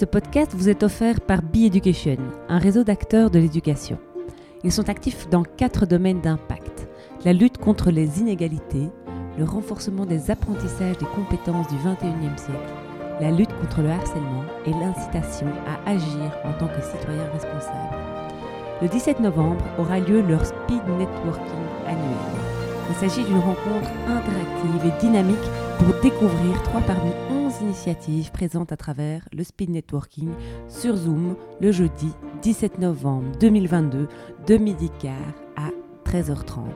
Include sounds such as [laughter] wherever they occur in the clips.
Ce podcast vous est offert par Be Education, un réseau d'acteurs de l'éducation. Ils sont actifs dans quatre domaines d'impact la lutte contre les inégalités, le renforcement des apprentissages des compétences du 21e siècle, la lutte contre le harcèlement et l'incitation à agir en tant que citoyen responsable. Le 17 novembre aura lieu leur Speed Networking annuel. Il s'agit d'une rencontre interactive et dynamique pour découvrir trois parmi 11 initiatives présentes à travers le Speed Networking sur Zoom le jeudi 17 novembre 2022 de midi quart à 13h30.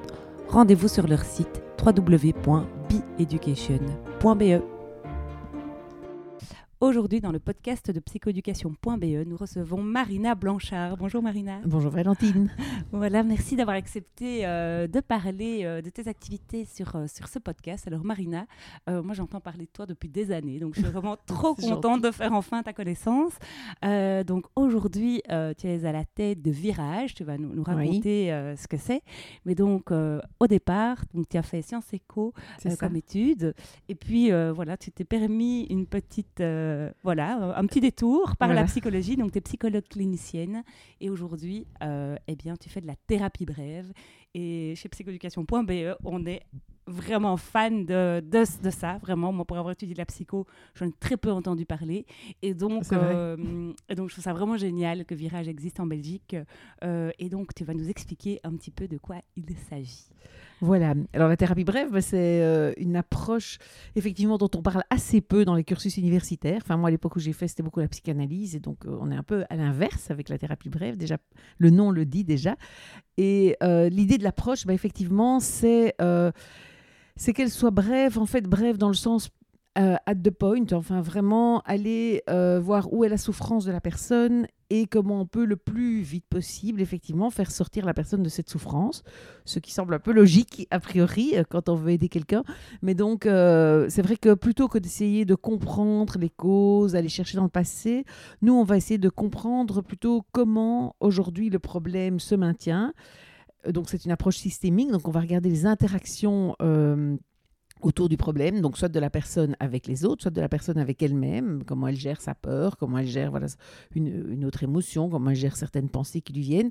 Rendez-vous sur leur site www.beeducation.be. Aujourd'hui, dans le podcast de psychoéducation.be, nous recevons Marina Blanchard. Bonjour Marina. Bonjour Valentine. [laughs] voilà, merci d'avoir accepté euh, de parler euh, de tes activités sur, euh, sur ce podcast. Alors Marina, moi j'entends parler de toi depuis des années, donc je suis vraiment [laughs] trop contente de faire enfin ta connaissance. donc aujourd'hui, tu es à la tête de Virage, tu vas nous, nous raconter ce que c'est. Mais donc au départ, donc, tu as fait Sciences Éco comme étude, et puis voilà, tu t'es permis une petite euh, voilà, un petit détour par la psychologie. Donc, tu es psychologue clinicienne et aujourd'hui, euh, eh bien, tu fais de la thérapie brève. Et chez psychoéducation.be, on est vraiment fan de, de, ça, vraiment. Moi, pour avoir étudié la psycho, j'en ai très peu entendu parler. Et donc, euh, et donc, je trouve ça vraiment génial que Virage existe en Belgique. et donc, tu vas nous expliquer un petit peu de quoi il s'agit. Voilà. Alors la thérapie brève, bah, c'est euh, une approche effectivement dont on parle assez peu dans les cursus universitaires. Enfin moi à l'époque où j'ai fait, c'était beaucoup la psychanalyse et donc euh, on est un peu à l'inverse avec la thérapie brève. Déjà le nom le dit déjà. Et euh, l'idée de l'approche, bah, effectivement, c'est c'est qu'elle soit brève, en fait brève dans le sens euh, at the point, enfin vraiment aller euh, voir où est la souffrance de la personne et comment on peut le plus vite possible, effectivement, faire sortir la personne de cette souffrance, ce qui semble un peu logique a priori euh, quand on veut aider quelqu'un. Mais donc, c'est vrai que plutôt que d'essayer de comprendre les causes, aller chercher dans le passé, nous, on va essayer de comprendre plutôt comment aujourd'hui le problème se maintient. Donc, c'est une approche systémique. Donc, on va regarder les interactions autour du problème, donc soit de la personne avec les autres, soit de la personne avec elle-même, comment elle gère sa peur, comment elle gère voilà, une, autre émotion, comment elle gère certaines pensées qui lui viennent,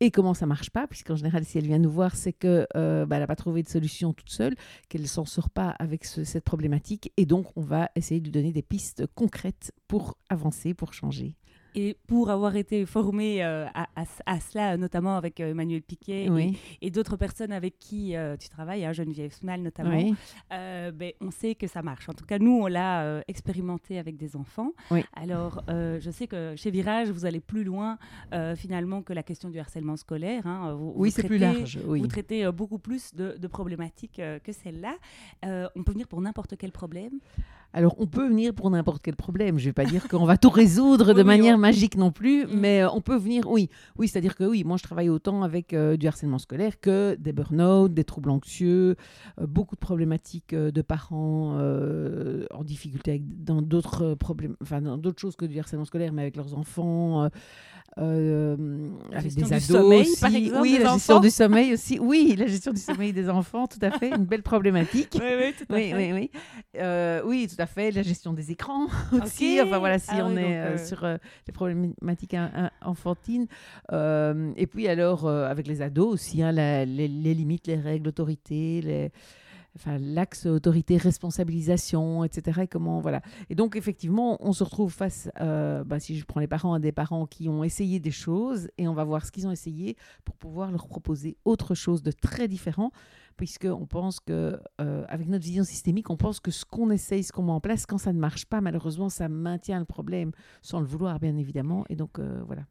et comment ça marche pas, puisqu'en général, si elle vient nous voir, c'est qu'elle euh, bah, n'a pas trouvé de solution toute seule, qu'elle ne s'en sort pas avec cette problématique, et donc on va essayer de lui donner des pistes concrètes pour avancer, pour changer. Et pour avoir été formé euh, à, cela, notamment avec euh, Emmanuel Piquet et, d'autres personnes avec qui euh, tu travailles, hein, Geneviève Snal notamment, ben, on sait que ça marche. En tout cas, nous, on l'a expérimenté avec des enfants. Alors, je sais que chez Virage, vous allez plus loin finalement que la question du harcèlement scolaire. Hein. oui, c'est plus large. Vous traitez beaucoup plus de, de problématiques que celle-là. on peut venir pour n'importe quel problème? Alors, on peut venir pour n'importe quel problème. Je ne vais pas dire qu'on va tout résoudre de manière magique non plus, mm. mais euh, on peut venir, oui. Oui, c'est-à-dire que oui, moi, je travaille autant avec euh, du harcèlement scolaire que des burn-out, des troubles anxieux, euh, beaucoup de problématiques de parents en difficulté dans d'autres problèmes, enfin, dans d'autres choses que du harcèlement scolaire, mais avec leurs enfants. Euh, avec des ados sommeil, aussi. par exemple, oui, la gestion du sommeil aussi. Oui, la gestion du sommeil des enfants, tout à fait, une belle problématique. [laughs] Oui, oui, tout à oui, fait. Oui, oui. Euh, oui, tout à fait. La gestion des écrans [laughs] aussi. Enfin voilà, si ah on est euh, sur les problématiques enfantines. et puis alors avec les ados aussi, hein, les, les, limites, les règles, l'autorité, les enfin, l'axe autorité responsabilisation, etc. Et comment voilà. Et donc effectivement, on se retrouve face, euh, bah, si je prends les parents, à des parents qui ont essayé des choses et on va voir ce qu'ils ont essayé pour pouvoir leur proposer autre chose de très différent, puisque on pense que euh, avec notre vision systémique, on pense que ce qu'on essaye, ce qu'on met en place, quand ça ne marche pas, malheureusement, ça maintient le problème sans le vouloir, bien évidemment. Et donc euh, voilà,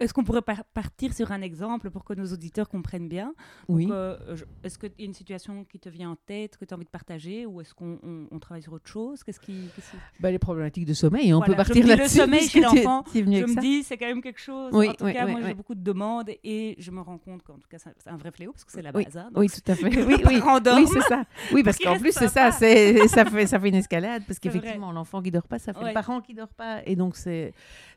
Est-ce qu'on pourrait partir sur un exemple pour que nos auditeurs comprennent bien? Oui. Euh, est-ce qu'il y a une situation qui te vient en tête, que tu as envie de partager, ou est-ce qu'on travaille sur autre chose? Qu'est-ce qui, bah, Les problématiques de sommeil, on peut partir là-dessus. Le sommeil chez l'enfant, je me dis, c'est quand même quelque chose. Oui, en tout cas, moi, j'ai beaucoup de demandes et je me rends compte qu'en tout cas, c'est un vrai fléau parce que c'est la base. Hein, oui, tout à [laughs] fait. oui, oui, oui c'est ça. Oui, parce qu'en plus, c'est ça, ça fait, ça fait une escalade parce qu'effectivement, l'enfant qui dort pas, ça fait le parent qui dort pas, et donc c'est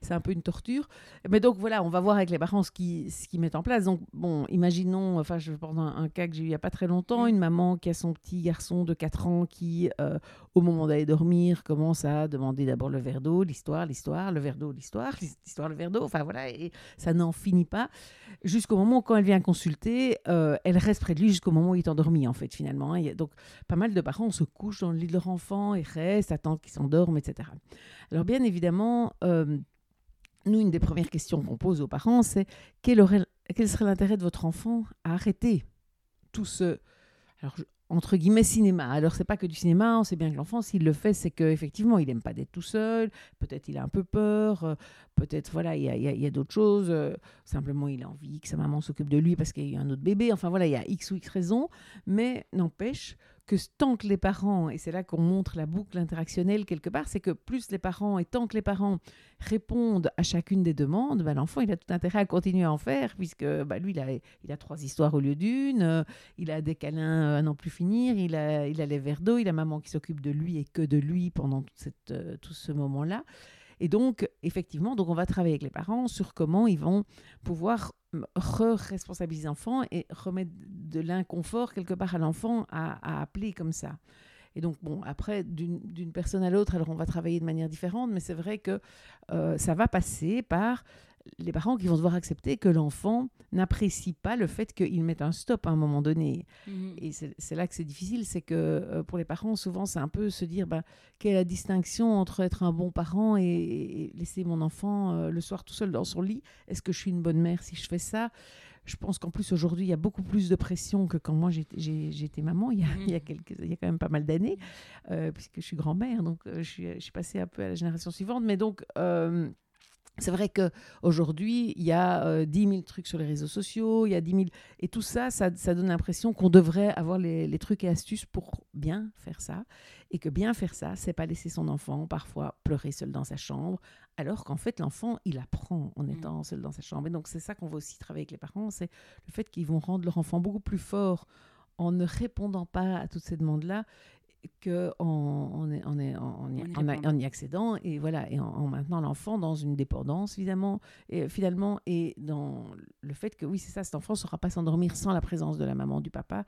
un peu une torture. Mais donc voilà, on va voir avec les parents ce qu'ils qui mettent en place. Donc bon, imaginons, enfin, je vais prendre un, cas que j'ai eu il y a pas très longtemps, mm. une maman qui a son petit garçon de 4 ans qui, euh, au moment d'aller dormir, commence à demander d'abord le verre d'eau, l'histoire, l'histoire, le verre d'eau, l'histoire, l'histoire, le verre d'eau. Enfin voilà, et ça n'en finit pas jusqu'au moment où quand elle vient consulter, euh, elle reste près de lui jusqu'au moment où il est endormi en fait finalement. Hein. donc pas mal de parents se couchent dans le lit de leur enfant et restent, attendent qu'il s'endorme, etc. Alors bien évidemment, euh, nous, une des premières questions qu'on pose aux parents, c'est quel, serait l'intérêt de votre enfant à arrêter tout ce... Alors, entre guillemets cinéma? Alors c'est pas que du cinéma, on sait bien que l'enfant s'il le fait, c'est qu'effectivement il aime pas d'être tout seul, peut-être il a un peu peur, euh, peut-être voilà il y a, a d'autres choses, euh, simplement il a envie que sa maman s'occupe de lui parce qu'il y a un autre bébé, enfin voilà il y a x ou x raisons, mais n'empêche que tant que les parents, et c'est là qu'on montre la boucle interactionnelle quelque part, c'est que plus les parents, et tant que les parents répondent à chacune des demandes, bah, l'enfant, il a tout intérêt à continuer à en faire, puisque bah, lui, il a, trois histoires au lieu d'une, euh, il a des câlins à n'en plus finir, il a, les verres d'eau, il a maman qui s'occupe de lui et que de lui pendant euh, tout ce moment-là. Et donc, effectivement, donc on va travailler avec les parents sur comment ils vont pouvoir re-responsabiliser l'enfant et remettre de l'inconfort quelque part à l'enfant à, appeler comme ça. Et donc, bon, après, d'une personne à l'autre, alors on va travailler de manière différente, mais c'est vrai que euh, ça va passer par les parents qui vont devoir accepter que l'enfant n'apprécie pas le fait qu'il mette un stop à un moment donné. Mhm. Et c'est là que c'est difficile, c'est que euh, pour les parents, souvent, c'est un peu se dire bah, quelle est la distinction entre être un bon parent et, laisser mon enfant euh, le soir tout seul dans son lit? Est-ce que je suis une bonne mère si je fais ça? Je pense qu'en plus aujourd'hui, il y a beaucoup plus de pression que quand moi j'étais maman, il y, a, il, y a mhm. quelques, il y a quand même pas mal d'années, euh, puisque je suis grand-mère, donc je suis, je, suis, passée un peu à la génération suivante. Mais donc, c'est vrai qu'aujourd'hui, il y a euh, 10 000 trucs sur les réseaux sociaux, il y a 10 000... Et tout ça, ça, donne l'impression qu'on devrait avoir les, trucs et astuces pour bien faire ça. Et que bien faire ça, c'est pas laisser son enfant parfois pleurer seul dans sa chambre, alors qu'en fait, l'enfant, il apprend en mmh. étant seul dans sa chambre. Et donc, c'est ça qu'on va aussi travailler avec les parents, c'est le fait qu'ils vont rendre leur enfant beaucoup plus fort en ne répondant pas à toutes ces demandes-là qu'en en, en, y accédant et voilà et en, maintenant l'enfant dans une dépendance évidemment et finalement et dans le fait que oui c'est ça cet enfant ne saura pas s'endormir sans la présence de la maman du papa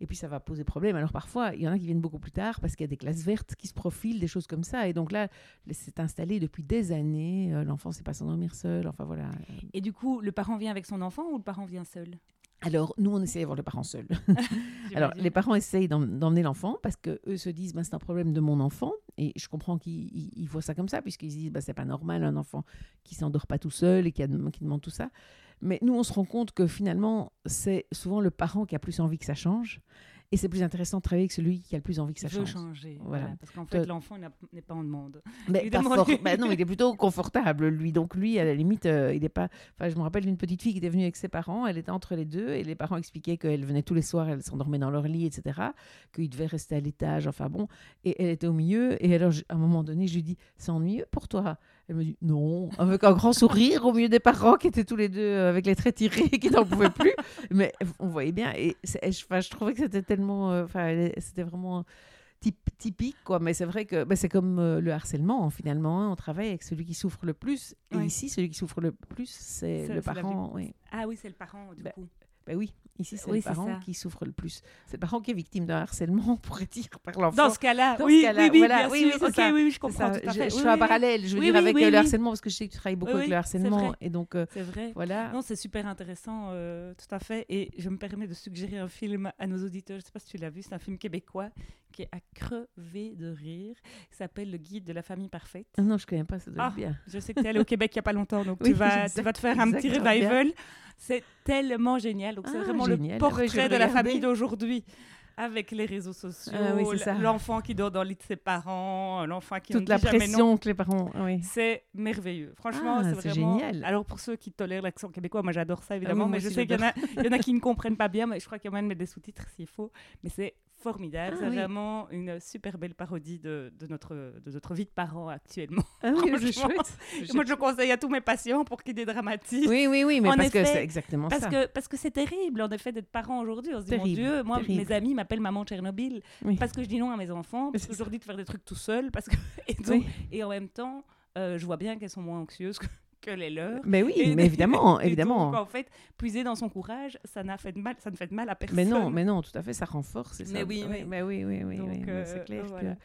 et puis ça va poser problème. Alors parfois, il y en a qui viennent beaucoup plus tard parce qu'il y a des classes vertes qui se profilent, des choses comme ça. Et donc là, c'est installé depuis des années. Euh, l'enfant ne sait pas s'endormir seul. Enfin voilà. Et du coup, le parent vient avec son enfant ou le parent vient seul? Alors, nous, on essaie d'avoir le parent seul. [laughs] Alors, les parents essayent d'emmener l'enfant parce qu'eux se disent, bah, c'est un problème de mon enfant. Et je comprends qu'ils voient ça comme ça, puisqu'ils se disent, bah, c'est pas normal, un enfant qui s'endort pas tout seul et qui, a, qui demande tout ça. Mais nous, on se rend compte que finalement, c'est souvent le parent qui a plus envie que ça change. Et c'est plus intéressant de travailler avec celui qui a le plus envie que ça change. changer. Voilà. parce qu'en fait, l'enfant n'est pas en demande. Mais pas bah non, il est plutôt [laughs] confortable, lui. Donc, lui, à la limite, euh, il n'est pas. Enfin, je me rappelle d'une petite fille qui était venue avec ses parents. Elle était entre les deux. Et les parents expliquaient qu'elle venait tous les soirs, elle s'endormait dans leur lit, etc. Qu'il devait rester à l'étage. Enfin, bon. Et elle était au milieu. Et alors, à un moment donné, je lui dis C'est ennuyeux pour toi elle me dit non, avec un grand sourire au milieu des parents qui étaient tous les deux euh, avec les traits tirés, [laughs] qui n'en pouvaient plus. Mais on voyait bien. Et je, je trouvais que c'était tellement. Euh, c'était vraiment typique, quoi. Mais c'est vrai que bah, c'est comme euh, le harcèlement, finalement. Hein. on travaille avec celui qui souffre le plus. Et ici, celui qui souffre le plus, c'est le parent. Oui. Ah oui, c'est le parent, du bah, coup. Ben oui, ici, c'est le parent qui souffre le plus. C'est le parent qui est victime d'un harcèlement, on pourrait dire, par l'enfant. Dans ce cas-là, oui, oui, oui, voilà. oui, oui, okay, oui, je comprends tout à fait. Je, je fais un parallèle, je veux dire, avec le harcèlement, parce que je sais que tu travailles beaucoup avec le harcèlement. Et donc, euh, c'est vrai. Voilà. Non, c'est super intéressant, euh, tout à fait. Et je me permets de suggérer un film à nos auditeurs. Je ne sais pas si tu l'as vu, c'est un film québécois qui est à crever de rire, qui s'appelle Le Guide de la famille parfaite. Ah non, je ne connais pas, ça doit ah, bien. Je sais que tu es allé au [laughs] Québec il n'y a pas longtemps, donc tu, vas, tu vas te faire un petit revival. C'est tellement génial. Donc, c'est ah, vraiment le portrait de la famille d'aujourd'hui. avec les réseaux sociaux, Ah oui, l'enfant qui dort dans le lit de ses parents, l'enfant qui Toute la dit jamais non. pression que les parents. ah oui. C'est merveilleux. Franchement, Ah, c'est vraiment... génial. Alors, pour ceux qui tolèrent l'accent québécois, moi j'adore ça évidemment, moi mais je sais qu'il y, en a- il y en a qui ne comprennent pas bien, mais je crois qu'il y a moyen de mettre des sous-titres s'il faut. Mais c'est formidable. Ah c'est oui. vraiment une super belle parodie de, de notre, de notre vie de parents actuellement. Ah oui, Franchement, chouette. Et Moi, je conseille à tous mes patients pour qu'ils dédramatisent. Oui, oui, oui, mais En parce que effet, c'est exactement Parce ça. que parce que c'est terrible en effet d'être parent aujourd'hui. On se dit mon Terrible, Dieu, moi terrible. mes amis m'appellent maman Tchernobyl Oui. parce que je dis non à mes enfants, parce que je leur dis de faire des trucs tout seul, parce que [laughs] et, donc- Oui. et en même temps euh, je vois bien qu'elles sont moins anxieuses que, que les leurs. Mais oui, Et- mais évidemment, [laughs] évidemment. donc, en fait, puiser dans son courage, ça n'a fait de mal, ça ne fait de mal à personne. Mais non, mais non, tout à fait, ça renforce. c'est Mais ça. oui, oui. mais oui, oui, oui, oui, mais euh, c'est clair voilà. que.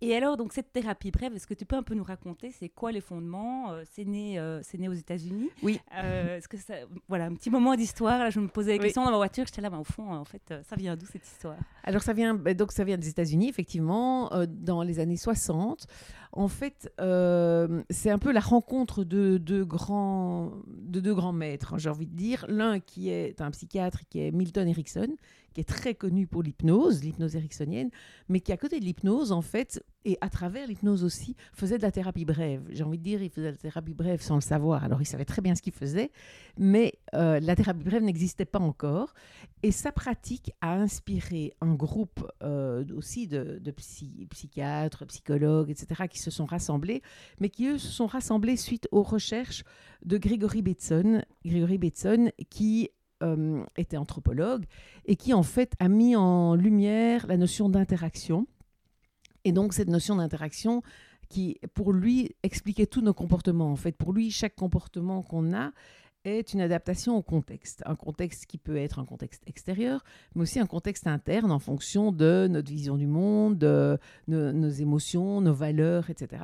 Et alors, donc cette thérapie brève, est-ce que tu peux un peu nous raconter, c'est quoi les fondements Euh, C'est né, euh, c'est né aux États-Unis. Oui. Euh, est-ce que ça, voilà, un petit moment d'histoire. Là, je me posais la question dans ma voiture. J'étais là, mais au fond, en fait, ça vient d'où cette histoire? Alors ça vient, ben, donc ça vient des États-Unis, effectivement, dans les années 60. En fait, euh, c'est un peu la rencontre de deux grands, de deux grands maîtres, j'ai envie de dire. L'un qui est un psychiatre, qui est Milton Erickson, qui est très connu pour l'hypnose, l'hypnose ericksonienne, mais qui à côté de l'hypnose, en fait, et à travers l'hypnose aussi, faisait de la thérapie brève. J'ai envie de dire, il faisait de la thérapie brève sans le savoir. Alors il savait très bien ce qu'il faisait, mais euh, la thérapie brève n'existait pas encore. Et sa pratique a inspiré un groupe euh, aussi de, de psy- psychiatres, psychologues, etc., qui se sont rassemblés, mais qui, eux, se sont rassemblés suite aux recherches de Gregory Bateson, Gregory Bateson qui euh, était anthropologue et qui, en fait, a mis en lumière la notion d'interaction. Et donc, cette notion d'interaction qui, pour lui, expliquait tous nos comportements. En fait, pour lui, chaque comportement qu'on a est une adaptation au contexte. Un contexte qui peut être un contexte extérieur, mais aussi un contexte interne en fonction de notre vision du monde, de nos, nos émotions, nos valeurs, etc.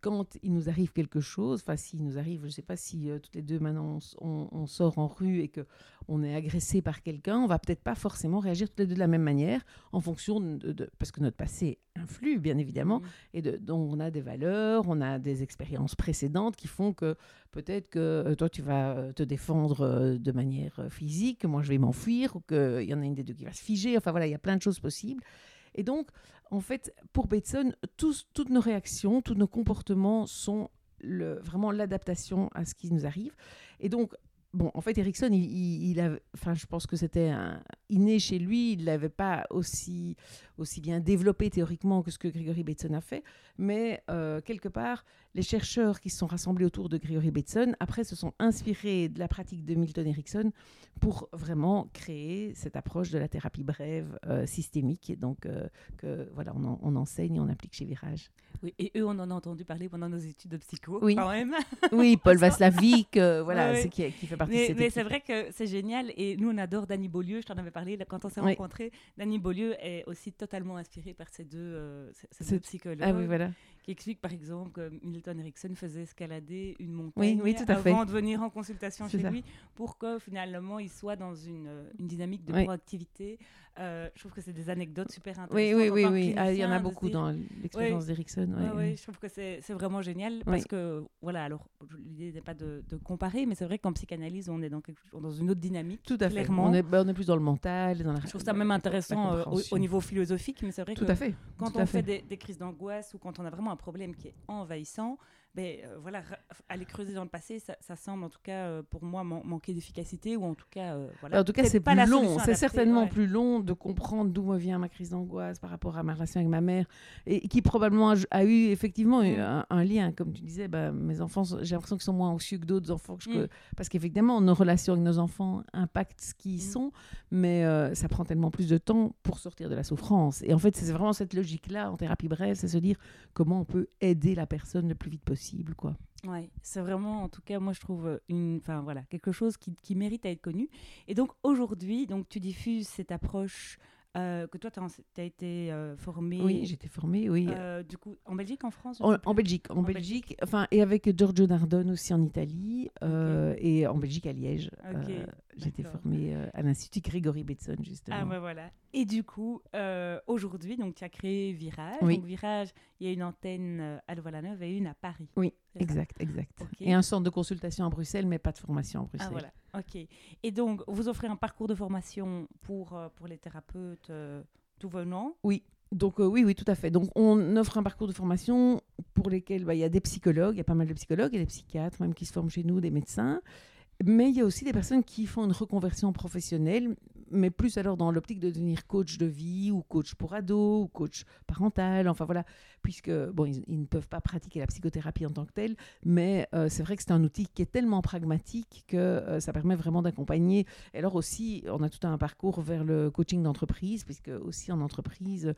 Quand il nous arrive quelque chose, enfin s'il nous arrive, je ne sais pas si euh, toutes les deux maintenant on, sort en rue et que on est agressé par quelqu'un, on va peut-être pas forcément réagir toutes les deux de la même manière en fonction de, de- parce que notre passé influe bien évidemment et de, donc on a des valeurs, on a des expériences précédentes qui font que peut-être que euh, toi tu vas euh, te défendre de manière physique, que moi je vais m'enfuir ou qu'il y en a une des deux qui va se figer. Enfin voilà, il y a plein de choses possibles. Et donc, en fait, pour Bateson, toutes nos réactions, tous nos comportements sont vraiment l'adaptation à ce qui nous arrive. Et donc, bon, en fait, Erickson, il, il, avait- enfin, je pense que c'était inné chez lui. Il l'avait pas aussi, aussi bien développé théoriquement que ce que Gregory Bateson a fait. Mais euh, quelque part, les chercheurs qui se sont rassemblés autour de Gregory Bateson, après, se sont inspirés de la pratique de Milton Erickson pour vraiment créer cette approche de la thérapie brève euh, systémique. Et donc, euh, que voilà, on, en- on enseigne et on applique chez Virage. Oui, et eux, on en a entendu parler pendant nos études de psycho, Oui. quand même. [laughs] Oui, Paul [laughs] Vaslavic, voilà, c'est qui, qui fait partie de Mais, cette mais c'est vrai que c'est génial et nous on adore Danny Beaulieu, je t'en avais parlé quand on s'est Oui. rencontrés. Danny Beaulieu est aussi totalement inspiré par ces deux, euh, ces- deux psychologues Ah oui, voilà. Qui expliquent par exemple que Milton Erickson faisait escalader une montagne Oui, oui, tout à fait. avant de venir en consultation chez ça. lui pour que finalement il soit dans une, euh, une dynamique de Oui. proactivité. Euh, je trouve que c'est des anecdotes super intéressantes. Oui, oui, oui. Ah, il y en a beaucoup dire, dans l'expérience d'Erickson. Ouais, ouais, ouais, je trouve que c'est vraiment génial parce que, voilà, alors l'idée n'est pas de, de comparer, mais c'est vrai qu'en psychanalyse, on est dans, quelque, dans une autre dynamique. Tout à fait. clairement. On est, bah, on est plus dans le mental, dans la. Je trouve ça même intéressant euh, au, niveau philosophique, mais c'est vrai Tout que à fait. quand tout on à fait fait. des, des crises d'angoisse ou quand on a vraiment un problème qui est envahissant, ben, euh, voilà, aller creuser dans le passé, ça, ça semble en tout cas euh, pour moi man- manquer d'efficacité ou en tout cas. euh, voilà, en tout cas, c'est pas plus long. C'est certainement ouais. plus long de comprendre d'où me vient ma crise d'angoisse par rapport à ma relation avec ma mère et qui probablement a, a eu effectivement Mm. un, un lien. Comme tu disais, bah, mes enfants, j'ai l'impression qu'ils sont moins anxieux que d'autres enfants. Que je- Mm. Parce qu'effectivement, nos relations avec nos enfants impactent ce qu'ils Mm. sont, mais euh, ça prend tellement plus de temps pour sortir de la souffrance. Et en fait, c'est vraiment cette logique-là en thérapie brève, c'est se dire comment on peut aider la personne le plus vite possible. Quoi. Ouais, c'est vraiment, en tout cas, moi je trouve euh, une, enfin voilà, quelque chose qui, qui mérite à être connu. Et donc aujourd'hui, donc tu diffuses cette approche euh, que toi tu as, été euh, formé. Oui, j'étais formée, oui. euh, du coup en Belgique, en France. En, Belgique, en, En Belgique, enfin et avec Giorgio Nardone aussi en Italie euh, et en Belgique à Liège. Ok, Euh, J'étais formée à l'institut Grégory Bateson justement. Ah ouais, voilà. Et du coup, aujourd'hui, donc tu as créé Virage. Oui. Donc Virage, il y a une antenne à Louvain-la-Neuve et une à Paris. Oui, exact, exact. Ok. Et un centre de consultation à Bruxelles, mais pas de formation à Bruxelles. Ah voilà, ok. Et donc, vous offrez un parcours de formation pour, euh, pour les thérapeutes euh, tout venant? Oui. Donc oui, oui, tout à fait. Donc on offre un parcours de formation pour lesquels bah, il y a des psychologues, il y a pas mal de psychologues, a des psychiatres même qui se forment chez nous, des médecins. Mais il y a aussi des personnes qui font une reconversion professionnelle, mais plus alors dans l'optique de devenir coach de vie ou coach pour ados ou coach parental, enfin voilà, puisque bon, ils, ne peuvent pas pratiquer la psychothérapie en tant que telle, mais euh, c'est vrai que c'est un outil qui est tellement pragmatique que euh, ça permet vraiment d'accompagner. Et alors aussi, on a tout un parcours vers le coaching d'entreprise, puisque aussi en entreprise,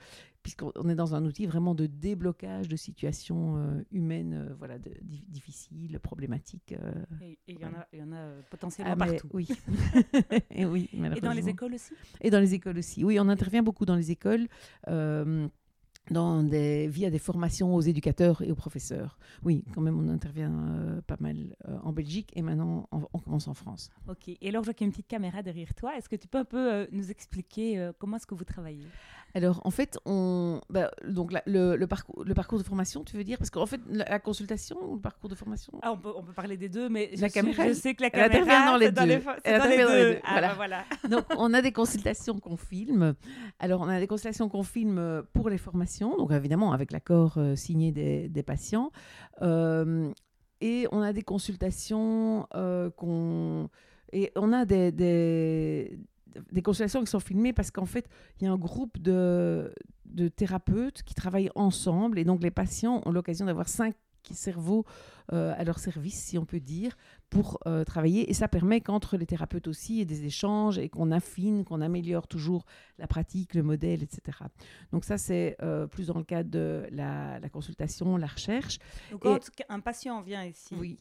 puisqu'on est dans un outil vraiment de déblocage de situations euh, humaines, voilà, difficiles, problématiques. et il y, en a euh, potentiellement ah, partout. Oui. [laughs] et oui, Et dans les écoles aussi? Et dans les écoles aussi. Oui, on intervient beaucoup dans les écoles. Euh, dans des, via des formations aux éducateurs et aux professeurs. Oui, quand même, on intervient euh, pas mal en Belgique et maintenant on, commence en France. Ok, et alors je vois qu'il y a une petite caméra derrière toi. Est-ce que tu peux un peu nous expliquer comment est-ce que vous travaillez? Alors, en fait, on, bah, donc le, parcours, le parcours de formation, tu veux dire? Parce qu'en fait, la, consultation ou le parcours de formation? Ah, on, peut, on peut parler des deux, mais la je, caméra, je sais que la caméra intervient dans les deux. les, elle dans les deux. Ah, bah, voilà. [laughs] donc, on a des [laughs] consultations qu'on filme. Alors, on a des consultations qu'on filme pour les formations, donc évidemment avec l'accord euh, signé des, des patients. Euh, et on a des consultations euh, qu'on... Et on a des, des des consultations qui sont filmées parce qu'en fait, il y a un groupe de, de thérapeutes qui travaillent ensemble et donc les patients ont l'occasion d'avoir cinq cerveaux euh, à leur service, si on peut dire, pour euh, travailler. Et ça permet qu'entre les thérapeutes aussi, il y ait des échanges et qu'on affine, qu'on améliore toujours la pratique, le modèle, etc. Donc ça, c'est euh, plus dans le cadre de la, consultation, la recherche. Donc quand un patient vient ici, oui.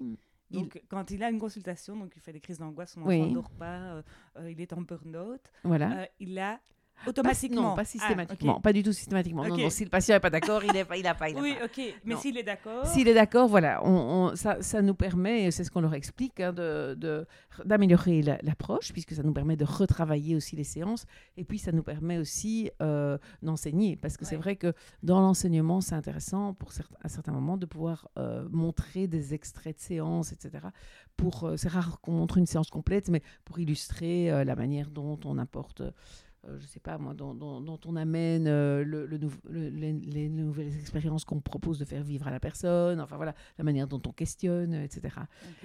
Donc, quand il a une consultation, donc il fait des crises d'angoisse, son enfant ne dort pas, euh, euh, il est en burn-out, voilà. Euh, il a Automatiquement Non, pas systématiquement. Ah, pas du tout systématiquement. Non, si le patient n'est pas d'accord, il n'a pas, il a pas. Il oui, ok. Mais s'il est d'accord. S'il est d'accord, voilà. On, ça, ça, nous permet, c'est ce qu'on leur explique, hein, d'améliorer de, l'approche, puisque ça nous permet de retravailler aussi les séances. Et puis, ça nous permet aussi euh, d'enseigner. Parce que c'est vrai que dans l'enseignement, c'est intéressant pour certains, à certains moments de pouvoir euh, montrer des extraits de séances, etc. Pour, euh, c'est rare qu'on montre une séance complète, mais pour illustrer la manière dont on apporte je ne sais pas moi, dont, on amène euh, le, les, nouvelles expériences qu'on propose de faire vivre à la personne, enfin voilà, la manière dont on questionne, etc.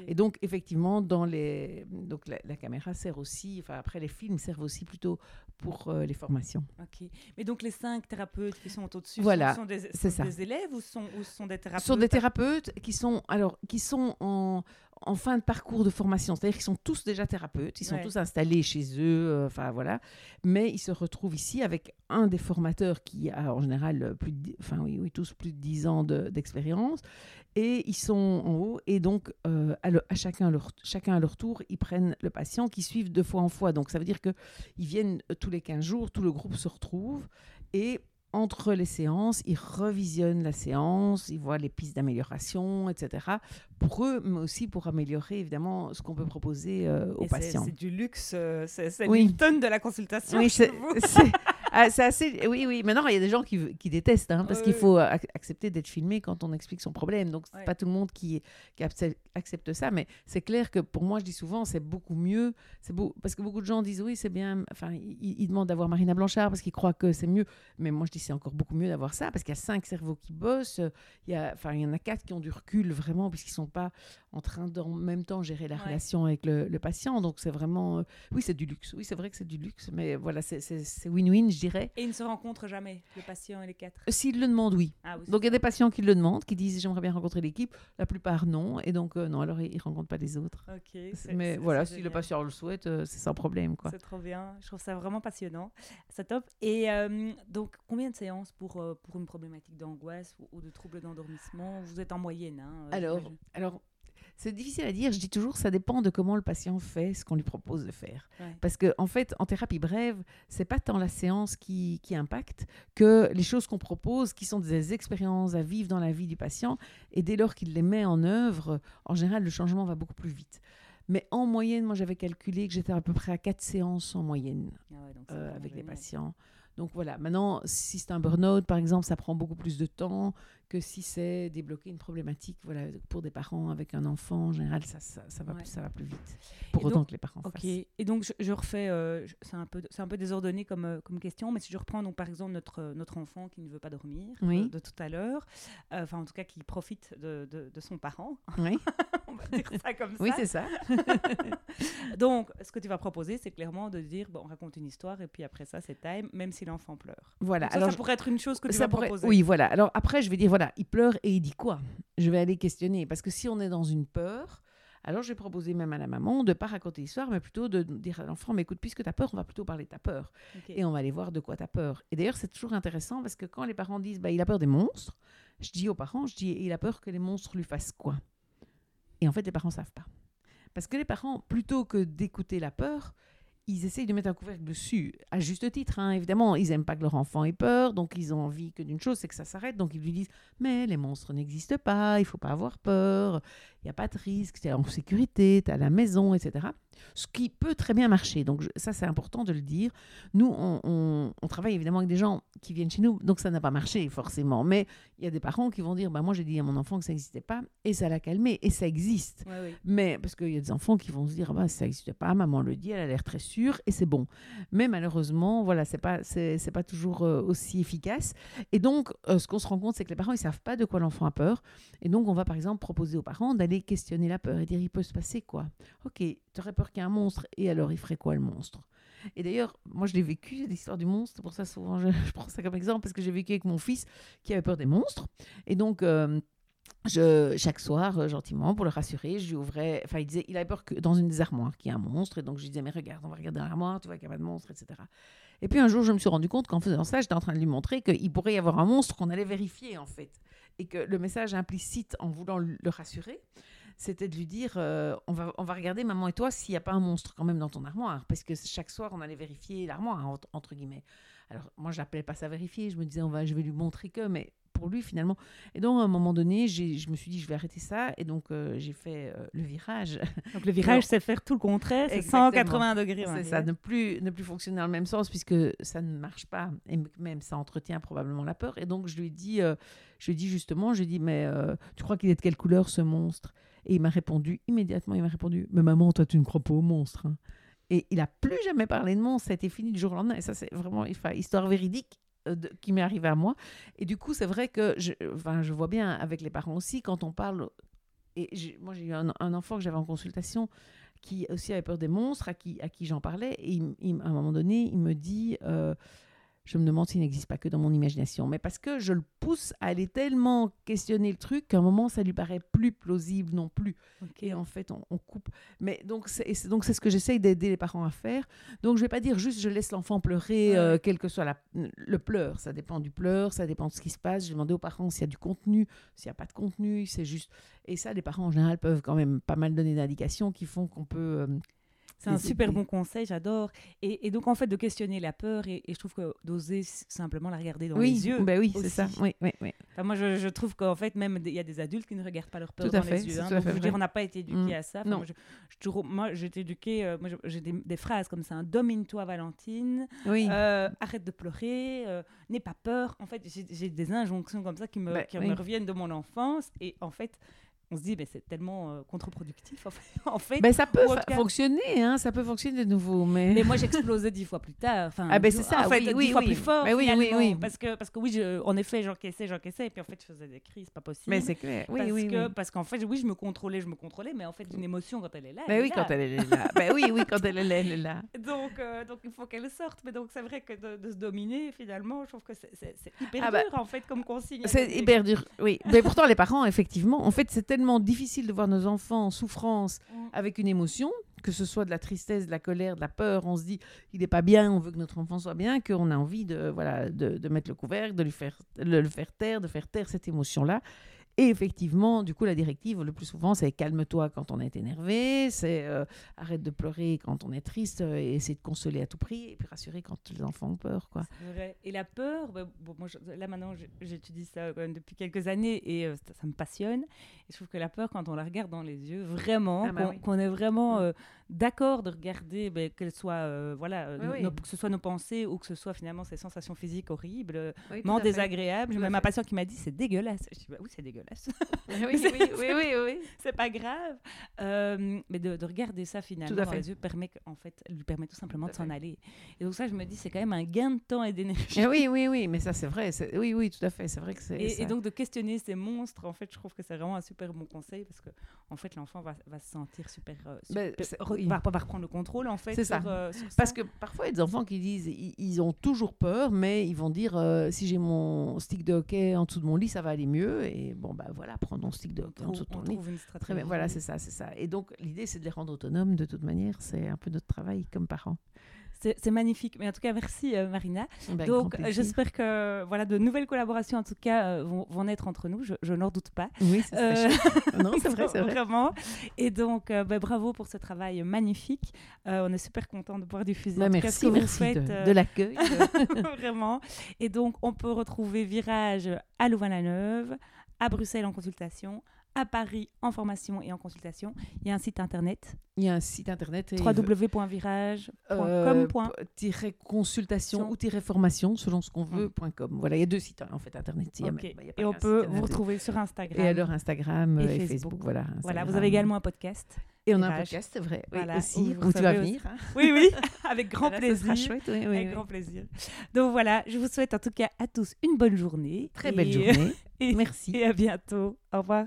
Et donc, effectivement, dans les, donc la, caméra sert aussi, enfin après, les films servent aussi plutôt pour euh, les formations. Ok. Mais donc, les cinq thérapeutes qui sont au-dessus voilà, sont, des, sont des élèves ou sont, ou sont des thérapeutes Ce sont des thérapeutes qui sont, alors, qui sont en, en fin de parcours de formation. C'est-à-dire qu'ils sont tous déjà thérapeutes, ils sont tous installés chez eux, euh, enfin voilà. Mais ils se retrouvent ici avec un des formateurs qui a en général plus de, enfin oui, oui, tous plus de 10 ans d'expérience. et ils sont en haut. Et donc, euh, à, chacun, leur, chacun à leur tour, ils prennent le patient qui suivent de fois en fois. Donc, ça veut dire qu'ils viennent tous les 15 jours, tout le groupe se retrouve. Et entre les séances, ils revisionnent la séance, ils voient les pistes d'amélioration, etc. Pour eux, mais aussi pour améliorer évidemment ce qu'on peut proposer euh, aux patients. C'est du luxe, euh, c'est une tonne de la consultation. Oui, c'est ah, assez. Oui, oui. Maintenant, il y a des gens qui, qui détestent, hein, parce qu'il faut accepter d'être filmé quand on explique son problème. Donc, c'est pas tout le monde qui, qui accepte ça, mais c'est clair que pour moi, je dis souvent, c'est beaucoup mieux. C'est beau, parce que beaucoup de gens disent oui, c'est bien. Enfin, ils, demandent d'avoir Marina Blanchard parce qu'ils croient que c'est mieux. Mais moi, je dis c'est encore beaucoup mieux d'avoir ça parce qu'il y a cinq cerveaux qui bossent. Il y a, enfin, il y en a quatre qui ont du recul vraiment puisqu'ils sont pas en train d'en même temps gérer la relation avec le, patient. Donc, c'est vraiment, euh, oui, c'est du luxe. Oui, c'est vrai que c'est du luxe, mais voilà, c'est win-win. Et ils ne se rencontrent jamais, le patient et les quatre? S'ils le demandent, oui. Ah, donc il y a des patients qui le demandent, qui disent j'aimerais bien rencontrer l'équipe. La plupart, non. Et donc, euh, non, alors ils ne rencontrent pas les autres. Mais voilà, si le patient le souhaite, euh, c'est sans problème. C'est trop bien. Je trouve ça vraiment passionnant. C'est top. Et euh, donc, combien de séances pour, pour une problématique d'angoisse ou, de troubles d'endormissement? Vous êtes en moyenne hein, alors, alors, c'est difficile à dire. Je dis toujours, ça dépend de comment le patient fait ce qu'on lui propose de faire. Parce que en fait, en thérapie brève, c'est pas tant la séance qui, qui impacte que les choses qu'on propose, qui sont des expériences à vivre dans la vie du patient. Et dès lors qu'il les met en œuvre, en général, le changement va beaucoup plus vite. Mais en moyenne, moi, j'avais calculé que j'étais à peu près à quatre séances en moyenne ah euh, avec les patients. Donc voilà, maintenant, si c'est un burn-out, par exemple, ça prend beaucoup plus de temps que si c'est débloquer une problématique. Voilà, pour des parents avec un enfant, en général, ça, ça, ça va, Ouais. plus, ça va plus vite. Pour Et autant donc- que les parents Ok, fassent. et donc je, je refais, euh, c'est un, peu, un peu désordonné comme, euh, comme question, mais si je reprends donc par exemple notre, euh, notre enfant qui ne veut pas dormir Oui. de, de tout à l'heure, enfin en tout cas qui profite de, de, de son parent, Oui, [laughs] on va dire ça comme oui ça. c'est ça. [laughs] Donc ce que tu vas proposer, c'est clairement de dire, bon, on raconte une histoire et puis après ça c'est time, même si l'enfant pleure. Voilà. Donc ça, Alors, ça pourrait être une chose que tu ça vas pourrait- proposer. Oui, voilà. Alors après, je vais dire, voilà, il pleure et il dit quoi? Je vais aller questionner. Parce que si on est dans une peur, alors je vais proposer même à la maman de ne pas raconter l'histoire, mais plutôt de dire à l'enfant, mais écoute, puisque tu as peur, on va plutôt parler de ta peur. Et on va aller voir de quoi tu as peur. Et d'ailleurs, c'est toujours intéressant parce que quand les parents disent, bah, il a peur des monstres, je dis aux parents, je dis, il a peur que les monstres lui fassent quoi? Et en fait, les parents ne savent pas. Parce que les parents, plutôt que d'écouter la peur, ils essayent de mettre un couvercle dessus, à juste titre, hein, évidemment. Ils n'aiment pas que leur enfant ait peur, donc ils ont envie que d'une chose, c'est que ça s'arrête. Donc ils lui disent, mais les monstres n'existent pas, il faut pas avoir peur, il n'y a pas de risque, tu es en sécurité, tu es à la maison, etc. Ce qui peut très bien marcher. Donc je- ça, c'est important de le dire. Nous, on, on- on travaille évidemment avec des gens qui viennent chez nous, donc ça n'a pas marché forcément. Mais il y a des parents qui vont dire, bah, moi j'ai dit à mon enfant que ça n'existait pas, et ça l'a calmé, et ça existe. Ouais, oui. Mais parce qu'il y a des enfants qui vont se dire, ah bah, ça n'existe pas, maman le dit, elle a l'air très sûre, et c'est bon. Mais malheureusement, voilà, c'est pas, c'est, c'est pas toujours euh, aussi efficace. Et donc, euh, ce qu'on se rend compte, c'est que les parents, ils savent pas de quoi l'enfant a peur. Et donc, on va par exemple proposer aux parents d'aller questionner la peur et dire, il peut se passer quoi? Ok, aurais peur qu'il y ait un monstre, et alors il ferait quoi le monstre? Et d'ailleurs, moi je l'ai vécu, l'histoire du monstre, pour ça souvent [laughs] je, prends ça comme exemple, parce que j'ai vécu avec mon fils qui avait peur des monstres. Et donc, euh, chaque soir, euh, gentiment, pour le rassurer, je lui ouvrais. Enfin, il disait, il avait peur que dans une des armoires qu'il y ait un monstre. Et donc, je lui disais, mais regarde, on va regarder dans l'armoire, tu vois qu'il n'y a pas de monstre, etc. Et puis un jour, je me suis rendu compte qu'en faisant ça, j'étais en train de lui montrer qu'il pourrait y avoir un monstre qu'on allait vérifier, en fait. Et que le message implicite, en voulant le rassurer, c'était de lui dire euh, on, va, on va regarder, maman et toi, s'il n'y a pas un monstre quand même dans ton armoire. Parce que chaque soir, on allait vérifier l'armoire, entre, entre guillemets. Alors, moi, je n'appelais pas ça vérifier. Je me disais, on va, je vais lui montrer que. Mais pour lui, finalement. Et donc, à un moment donné, je me suis dit, je vais arrêter ça. Et donc, euh, j'ai fait euh, le virage. Donc le virage, c'est faire tout le contraire, c'est Exactement. 180 degrés. C'est ça, ne plus, ne plus fonctionner dans le même sens puisque ça ne marche pas et même ça entretient probablement la peur. Et donc je lui ai dit, je lui ai dit justement, je lui ai dit, mais tu crois qu'il est de quelle couleur ce monstre? Et il m'a répondu immédiatement, il m'a répondu, mais maman, toi tu ne crois pas au monstre. hein. Et il a plus jamais parlé de monstre, ça a été fini du jour au lendemain. Et ça c'est vraiment enfin, histoire véridique euh, qui m'est arrivée à moi. Et du coup c'est vrai que je, je vois bien avec les parents aussi quand on parle. Et moi j'ai eu un, enfant que j'avais en consultation qui aussi avait peur des monstres, à qui, à qui j'en parlais. Et à un moment donné, il me dit, euh, je me demande s'il n'existe pas que dans mon imagination. Mais parce que je le pousse à aller tellement questionner le truc qu'à un moment, ça lui paraît plus plausible non plus. Et en fait, on, on coupe. Mais donc, c'est donc ce que j'essaye d'aider les parents à faire. Donc, je vais pas dire juste je laisse l'enfant pleurer, euh, quel que soit la- le pleur. Ça dépend du pleur, ça dépend de ce qui se passe. J'ai demandé aux parents s'il y a du contenu, s'il n'y a pas de contenu. C'est juste. Et ça, les parents en général peuvent quand même pas mal donner d'indications qui font qu'on peut. euh, C'est un super bon conseil, j'adore. Et, et donc, en fait, de questionner la peur, et, et je trouve que d'oser simplement la regarder dans oui, les yeux. ben oui, c'est ça. Oui, oui, oui. Enfin, moi, je, je trouve qu'en fait, même il y a des adultes qui ne regardent pas leur peur Tout dans fait, les yeux. hein. tout à fait je veux dire, on n'a pas été éduqué Mm. à ça. Enfin, Non. Moi, je, je toujours- moi, j'ai été éduquée, euh, moi, j'ai des, des phrases comme ça hein, Domine-toi, Valentine. Oui. Euh, arrête de pleurer. euh, N'aie pas peur. En fait, j'ai des injonctions comme ça qui me, Ben, qui me reviennent de mon enfance. Et en fait, on se dit, mais c'est tellement euh, contre-productif. En fait. [laughs] fait. Ben, ça peut cas- fonctionner, hein, ça peut fonctionner de nouveau, mais... Mais moi, [laughs] j'explosais dix fois plus tard. Enfin, Ah ben, c'est ça, En fait, oui, dix oui, fois oui. plus fort. Ben oui, oui, finalement, oui. Parce que, parce que oui, je- en effet, j'encaissais, j'encaissais. Et puis en fait, je faisais des crises, pas possible. Mais c'est clair, oui, parce oui, que. Parce qu'en fait, oui, je me contrôlais, je me contrôlais. Mais en fait, une émotion, quand elle est là. Elle oui, est quand elle est là. [laughs] Ben oui, oui, quand elle est là, elle est là. Donc, euh, donc, il faut qu'elle sorte. Mais donc, c'est vrai que de, de se dominer, finalement, je trouve que c'est hyper Ah bah, dur, en fait, comme consigne. C'est hyper dur, oui. Mais pourtant, les parents, effectivement, en fait, c'est tellement difficile de voir nos enfants en souffrance Mm. avec une émotion, que ce soit de la tristesse, de la colère, de la peur. On se dit, il n'est pas bien, on veut que notre enfant soit bien, qu'on a envie de, voilà, de, de mettre le couvercle, de lui faire, le, le faire taire, de faire taire cette émotion-là. Et effectivement, du coup, la directive, le plus souvent, c'est calme-toi quand on est énervé, c'est euh, arrête de pleurer quand on est triste, euh, et essayer de consoler à tout prix, et puis rassurer quand les enfants ont peur, quoi. Vrai. Et la peur, bah, bon, moi, je- là maintenant, j'étudie ça quand même depuis quelques années et euh, ça, ça me passionne. Et je trouve que la peur, quand on la regarde dans les yeux, vraiment, Ah bah qu'on oui. est vraiment Mm. euh, d'accord de regarder ben, qu'elles soient, euh, voilà, euh, Oui, oui. que ce soit nos pensées ou que ce soit finalement ces sensations physiques horribles, Oui, désagréables. J'ai même un patient qui m'a dit c'est dégueulasse. Je dis bah oui c'est dégueulasse, oui, oui, [laughs] oui, c'est pas grave. Euh, mais de, de regarder ça finalement dans les yeux permet en fait lui permet tout simplement Tout de s'en aller. Et donc ça je me dis c'est quand même un gain de temps et d'énergie. Eh oui, oui, oui, mais ça c'est vrai. Oui, oui, tout à fait. C'est vrai que c'est. Et, et donc de questionner ces monstres, en fait, je trouve que c'est vraiment un super bon conseil parce que en fait l'enfant va, va se sentir super, euh, Ben, super- oui. va, va reprendre le contrôle en fait C'est ça. euh, sur Parce ça. que parfois, il y a des enfants qui disent, ils, ils ont toujours peur, mais ils vont dire, euh, si j'ai mon stick de hockey en dessous de mon lit, ça va aller mieux. Et bon, bah voilà, prends ton stick de hockey en dessous de on ton lit. trouve une stratégie. Très bien, voilà, c'est ça, c'est ça. Et donc, l'idée, c'est de les rendre autonomes de toute manière. C'est un peu notre travail comme parents. C'est magnifique. Mais en tout cas, merci euh, Marina. Ben, avec Donc j'espère que voilà de nouvelles collaborations en tout cas euh, vont, vont naître entre nous. Je, je n'en doute pas. Oui, c'est Euh, non, c'est [laughs] vrai, c'est vrai. Vraiment. Et donc, euh, bah, bravo pour ce travail magnifique. On est super content de pouvoir diffuser en tout cas, ce merci, vous merci faites. de, de l'accueil. [laughs] Vraiment. Et donc, on peut retrouver Virage à Louvain-la-Neuve, à Bruxelles en consultation, à Paris en formation et en consultation. Il y a un site internet Il y a un site internet. et- www.virage.com. euh, ou formation selon ce qu'on veut com. Voilà, il y a deux sites hein, en fait internet. Il y a Ok. même- bah, il y a pas Et on peut vous retrouver sur Instagram. Et alors Instagram Et euh, et, Facebook. Facebook. voilà. Voilà, vous avez également un podcast. Et on a un podcast, c'est vrai. Oui, Voilà, aussi, où tu vas venir. hein. [laughs] Oui, oui, avec grand Voilà, ce sera plaisir. chouette, oui, oui, avec oui. grand plaisir. Donc voilà, je vous souhaite en tout cas à tous une bonne journée. Très belle journée. [laughs] et- Merci. Et à bientôt. Au revoir.